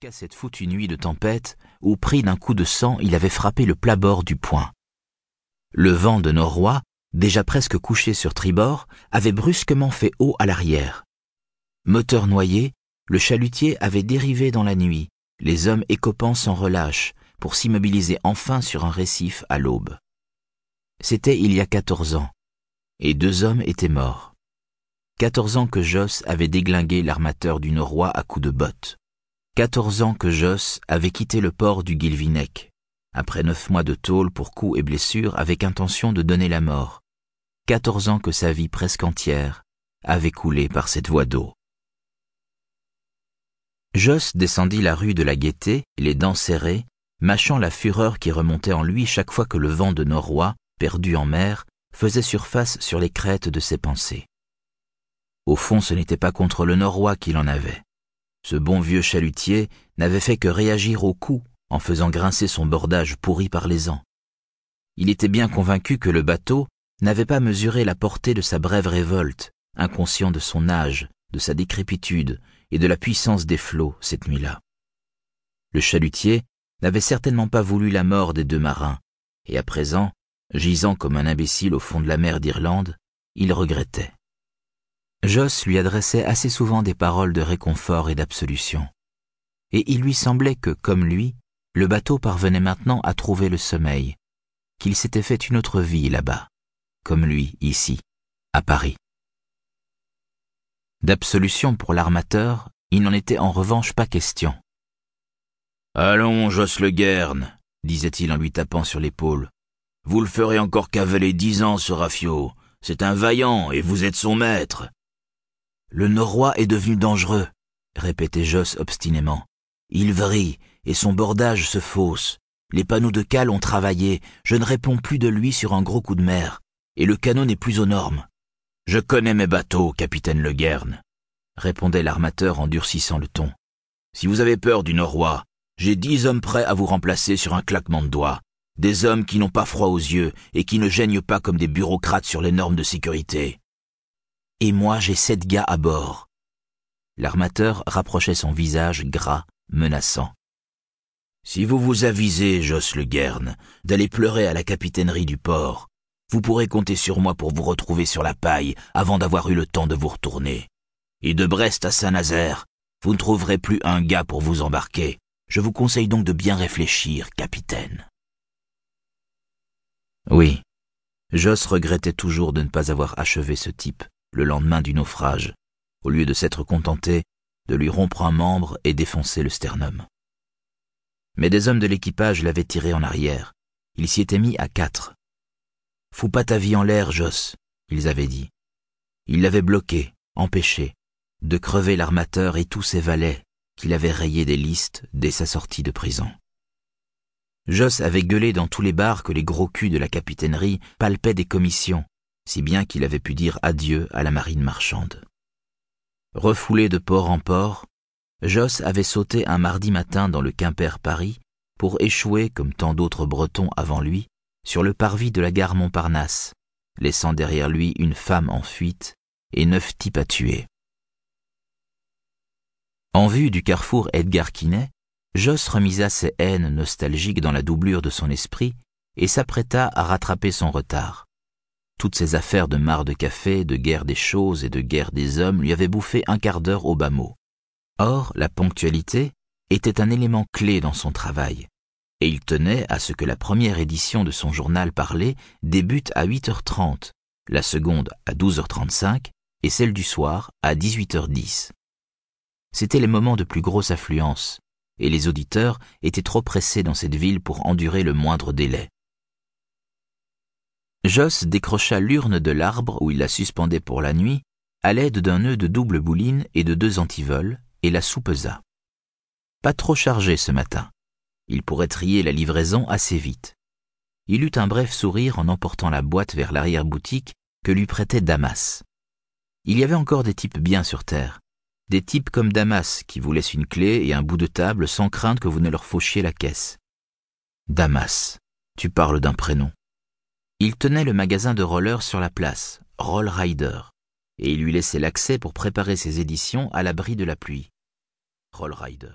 Jusqu'à cette foutue nuit de tempête, où pris d'un coup de sang, il avait frappé le plat-bord du poing. Le vent de noroît, déjà presque couché sur tribord, avait brusquement fait haut à l'arrière. Moteur noyé, le chalutier avait dérivé dans la nuit, les hommes écopant sans relâche, pour s'immobiliser enfin sur un récif à l'aube. C'était il y a quatorze ans, et deux hommes étaient morts. Quatorze ans que Joss avait déglingué l'armateur du Noroît à coups de botte. Quatorze ans que Joss avait quitté le port du Guilvinec, après neuf mois de tôle pour coups et blessures avec intention de donner la mort. Quatorze ans que sa vie presque entière avait coulé par cette voie d'eau. Joss descendit la rue de la Gaîté, les dents serrées, mâchant la fureur qui remontait en lui chaque fois que le vent de noroît, perdu en mer, faisait surface sur les crêtes de ses pensées. Au fond, ce n'était pas contre le noroît qu'il en avait. Ce bon vieux chalutier n'avait fait que réagir au coup en faisant grincer son bordage pourri par les ans. Il était bien convaincu que le bateau n'avait pas mesuré la portée de sa brève révolte, inconscient de son âge, de sa décrépitude et de la puissance des flots cette nuit-là. Le chalutier n'avait certainement pas voulu la mort des deux marins, et à présent, gisant comme un imbécile au fond de la mer d'Irlande, il regrettait. Joss lui adressait assez souvent des paroles de réconfort et d'absolution. Et il lui semblait que, comme lui, le bateau parvenait maintenant à trouver le sommeil, qu'il s'était fait une autre vie là-bas, comme lui ici, à Paris. D'absolution pour l'armateur, il n'en était en revanche pas question. Allons, Joss Le Guerne, disait-il en lui tapant sur l'épaule. Vous le ferez encore cavaler dix ans, ce Raffio. C'est un vaillant, et vous êtes son maître. Le Noroît est devenu dangereux, répétait Joss obstinément. Il vrille, et son bordage se fausse. Les panneaux de cale ont travaillé, je ne réponds plus de lui sur un gros coup de mer, et le canot n'est plus aux normes. Je connais mes bateaux, capitaine Le Guerne, répondait l'armateur en durcissant le ton. Si vous avez peur du Noroît, j'ai dix hommes prêts à vous remplacer sur un claquement de doigts. Des hommes qui n'ont pas froid aux yeux et qui ne gênent pas comme des bureaucrates sur les normes de sécurité. Et moi, j'ai sept gars à bord. L'armateur rapprochait son visage gras, menaçant. Si vous vous avisez, Joss Le Guerne, d'aller pleurer à la capitainerie du port, vous pourrez compter sur moi pour vous retrouver sur la paille avant d'avoir eu le temps de vous retourner. Et de Brest à Saint-Nazaire, vous ne trouverez plus un gars pour vous embarquer. Je vous conseille donc de bien réfléchir, capitaine. Oui, Joss regrettait toujours de ne pas avoir achevé ce type le lendemain du naufrage, au lieu de s'être contenté de lui rompre un membre et défoncer le sternum. Mais des hommes de l'équipage l'avaient tiré en arrière. Ils s'y étaient mis à quatre. Fous pas ta vie en l'air, Joss, ils avaient dit. Ils l'avaient bloqué, empêché, de crever l'armateur et tous ses valets qu'il avait rayés des listes dès sa sortie de prison. Joss avait gueulé dans tous les bars que les gros culs de la capitainerie palpaient des commissions, si bien qu'il avait pu dire adieu à la marine marchande. Refoulé de port en port, Joss avait sauté un mardi matin dans le Quimper Paris pour échouer, comme tant d'autres Bretons avant lui, sur le parvis de la gare Montparnasse, laissant derrière lui une femme en fuite et neuf types à tuer. En vue du carrefour Edgar Quinet, Joss remisa ses haines nostalgiques dans la doublure de son esprit et s'apprêta à rattraper son retard. Toutes ces affaires de marre de café, de guerre des choses et de guerre des hommes lui avaient bouffé un quart d'heure au bas mot. Or, la ponctualité était un élément clé dans son travail, et il tenait à ce que la première édition de son journal parlé débute à 8h30, la seconde à 12h35 et celle du soir à 18h10. C'étaient les moments de plus grosse affluence, et les auditeurs étaient trop pressés dans cette ville pour endurer le moindre délai. Joss décrocha l'urne de l'arbre où il la suspendait pour la nuit, à l'aide d'un nœud de double bouline et de deux antivols, et la soupesa. Pas trop chargé ce matin. Il pourrait trier la livraison assez vite. Il eut un bref sourire en emportant la boîte vers l'arrière-boutique que lui prêtait Damas. Il y avait encore des types bien sur terre, des types comme Damas qui vous laissent une clé et un bout de table sans crainte que vous ne leur fauchiez la caisse. Damas, tu parles d'un prénom. Il tenait le magasin de rollers sur la place, Roll Rider, et il lui laissait l'accès pour préparer ses éditions à l'abri de la pluie. Roll Rider.